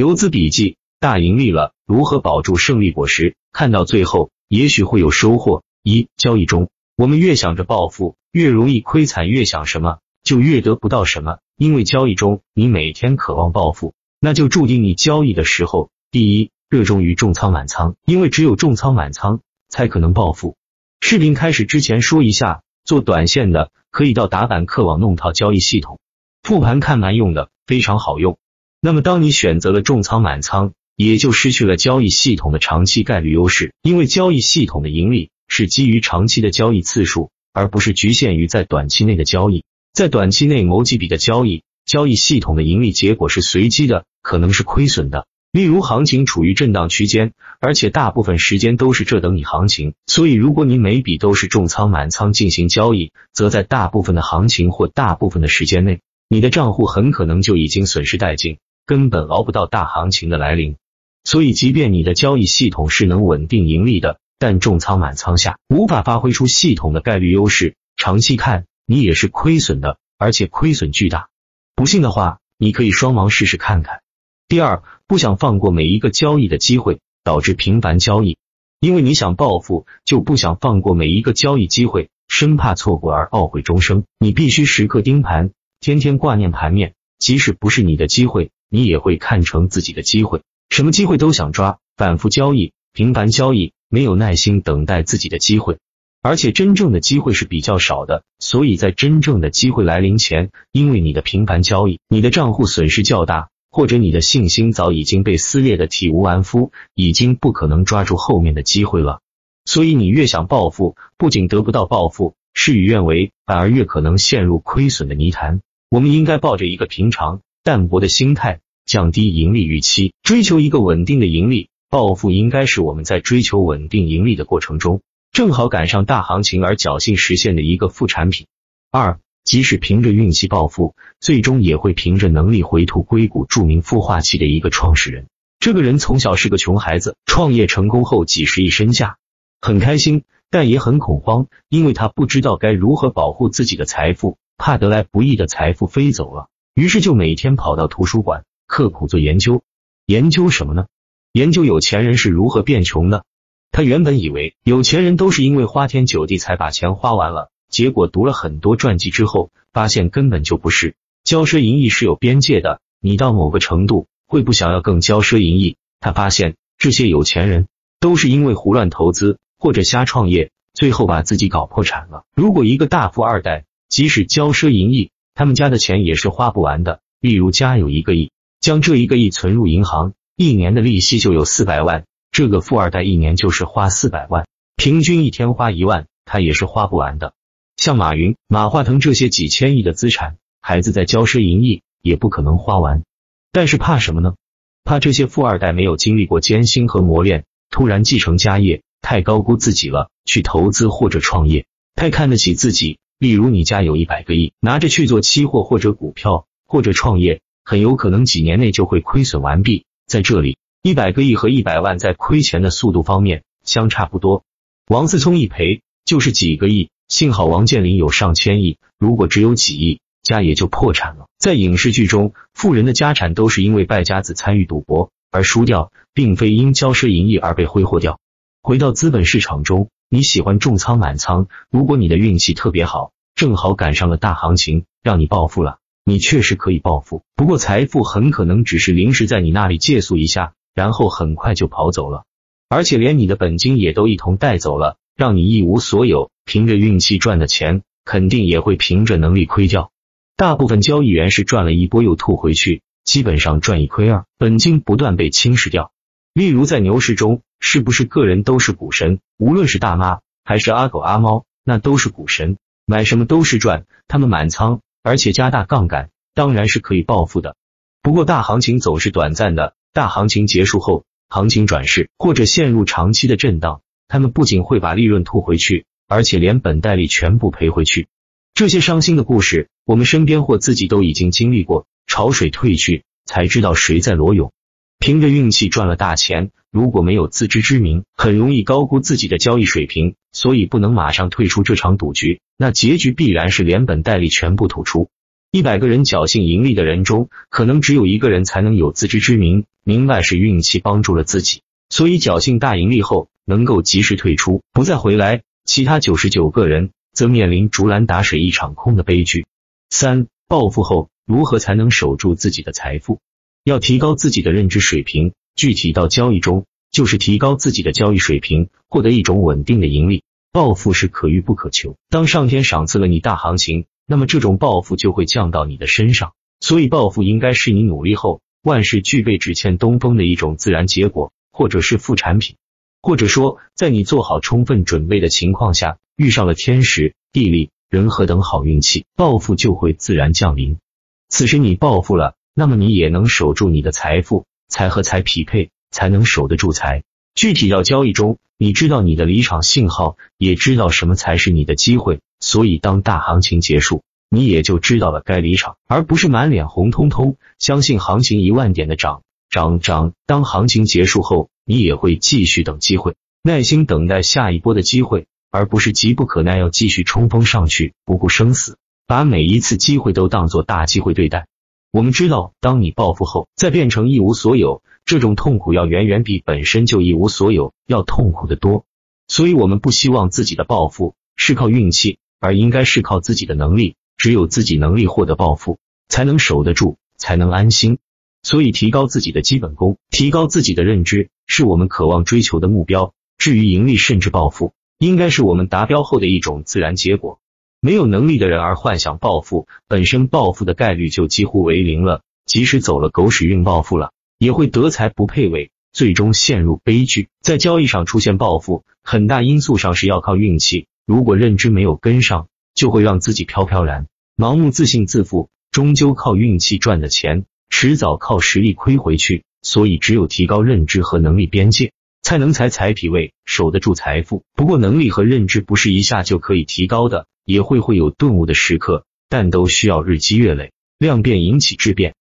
游资笔记，大盈利了，如何保住胜利果实？看到最后，也许会有收获。一、交易中，我们越想着暴富，越容易亏惨；越想什么，就越得不到什么。因为交易中，你每天渴望暴富，那就注定你交易的时候，第一，热衷于重仓满仓，因为只有重仓满仓，才可能暴富。视频开始之前说一下，做短线的可以到打板客网弄套交易系统，复盘看盘用的非常好用。那么，当你选择了重仓满仓，也就失去了交易系统的长期概率优势，因为交易系统的盈利是基于长期的交易次数，而不是局限于在短期内的交易。在短期内某几笔的交易，交易系统的盈利结果是随机的，可能是亏损的。例如，行情处于震荡区间，而且大部分时间都是这等你行情，所以如果你每笔都是重仓满仓进行交易，则在大部分的行情或大部分的时间内，你的账户很可能就已经损失殆尽。根本熬不到大行情的来临，所以即便你的交易系统是能稳定盈利的，但重仓满仓下无法发挥出系统的概率优势，长期看你也是亏损的，而且亏损巨大。不信的话，你可以双盲试试看看。第二，不想放过每一个交易的机会，导致频繁交易，因为你想暴富，就不想放过每一个交易机会，生怕错过而懊悔终生。你必须时刻盯盘，天天挂念盘面，即使不是你的机会。你也会看成自己的机会，什么机会都想抓，反复交易，频繁交易，没有耐心等待自己的机会，而且真正的机会是比较少的，所以在真正的机会来临前，因为你的频繁交易，你的账户损失较大，或者你的信心早已经被撕裂的体无完肤，已经不可能抓住后面的机会了。所以你越想暴富，不仅得不到暴富，事与愿违，反而越可能陷入亏损的泥潭。我们应该抱着一个平常。淡泊的心态，降低盈利预期，追求一个稳定的盈利。暴富应该是我们在追求稳定盈利的过程中，正好赶上大行情而侥幸实现的一个副产品。二，即使凭着运气暴富，最终也会凭着能力回吐硅谷著名孵化器的一个创始人。这个人从小是个穷孩子，创业成功后几十亿身价，很开心，但也很恐慌，因为他不知道该如何保护自己的财富，怕得来不易的财富飞走了。于是就每天跑到图书馆，刻苦做研究。研究什么呢？研究有钱人是如何变穷的。他原本以为有钱人都是因为花天酒地才把钱花完了，结果读了很多传记之后，发现根本就不是。骄奢淫逸是有边界的，你到某个程度会不想要更骄奢淫逸。他发现这些有钱人都是因为胡乱投资或者瞎创业，最后把自己搞破产了。如果一个大富二代即使骄奢淫逸，他们家的钱也是花不完的。例如，家有一个亿，将这一个亿存入银行，一年的利息就有四百万。这个富二代一年就是花四百万，平均一天花一万，他也是花不完的。像马云、马化腾这些几千亿的资产，孩子在骄奢淫逸也不可能花完。但是怕什么呢？怕这些富二代没有经历过艰辛和磨练，突然继承家业，太高估自己了，去投资或者创业，太看得起自己。例如，你家有一百个亿，拿着去做期货或者股票或者创业，很有可能几年内就会亏损完毕。在这里，一百个亿和一百万在亏钱的速度方面相差不多。王思聪一赔就是几个亿，幸好王健林有上千亿，如果只有几亿，家也就破产了。在影视剧中，富人的家产都是因为败家子参与赌博而输掉，并非因骄奢淫逸而被挥霍掉。回到资本市场中。你喜欢重仓满仓，如果你的运气特别好，正好赶上了大行情，让你暴富了，你确实可以暴富。不过财富很可能只是临时在你那里借宿一下，然后很快就跑走了，而且连你的本金也都一同带走了，让你一无所有。凭着运气赚的钱，肯定也会凭着能力亏掉。大部分交易员是赚了一波又吐回去，基本上赚一亏二，本金不断被侵蚀掉。例如在牛市中，是不是个人都是股神？无论是大妈还是阿狗阿猫，那都是股神，买什么都是赚。他们满仓，而且加大杠杆，当然是可以暴富的。不过大行情总是短暂的，大行情结束后，行情转势或者陷入长期的震荡，他们不仅会把利润吐回去，而且连本带利全部赔回去。这些伤心的故事，我们身边或自己都已经经历过。潮水退去，才知道谁在裸泳。凭着运气赚了大钱，如果没有自知之明，很容易高估自己的交易水平，所以不能马上退出这场赌局，那结局必然是连本带利全部吐出。一百个人侥幸盈利的人中，可能只有一个人才能有自知之明，明白是运气帮助了自己，所以侥幸大盈利后能够及时退出，不再回来。其他九十九个人则面临竹篮打水一场空的悲剧。三、暴富后如何才能守住自己的财富？要提高自己的认知水平，具体到交易中，就是提高自己的交易水平，获得一种稳定的盈利。暴富是可遇不可求，当上天赏赐了你大行情，那么这种暴富就会降到你的身上。所以，暴富应该是你努力后万事俱备只欠东风的一种自然结果，或者是副产品。或者说，在你做好充分准备的情况下，遇上了天时、地利、人和等好运气，暴富就会自然降临。此时你暴富了，那么你也能守住你的财富，财和财匹配，才能守得住财。具体到交易中，你知道你的离场信号，也知道什么才是你的机会，所以当大行情结束，你也就知道了该离场，而不是满脸红彤彤，相信行情一万点的涨涨涨。当行情结束后，你也会继续等机会，耐心等待下一波的机会，而不是急不可耐要继续冲锋上去，不顾生死，把每一次机会都当做大机会对待。我们知道，当你暴富后再变成一无所有，这种痛苦要远远比本身就一无所有要痛苦的多。所以，我们不希望自己的暴富是靠运气，而应该是靠自己的能力。只有自己能力获得暴富，才能守得住，才能安心。所以，提高自己的基本功，提高自己的认知，是我们渴望追求的目标。至于盈利甚至暴富，应该是我们达标后的一种自然结果。没有能力的人而幻想暴富，本身暴富的概率就几乎为零了。即使走了狗屎运暴富了，也会得财不配位，最终陷入悲剧。在交易上出现暴富，很大因素上是要靠运气。如果认知没有跟上，就会让自己飘飘然，盲目自信自负，终究靠运气赚的钱。迟早靠实力亏回去，所以只有提高认知和能力边界，才能财财匹位，守得住财富。不过能力和认知不是一下就可以提高的，也会会有顿悟的时刻，但都需要日积月累，量变引起质变。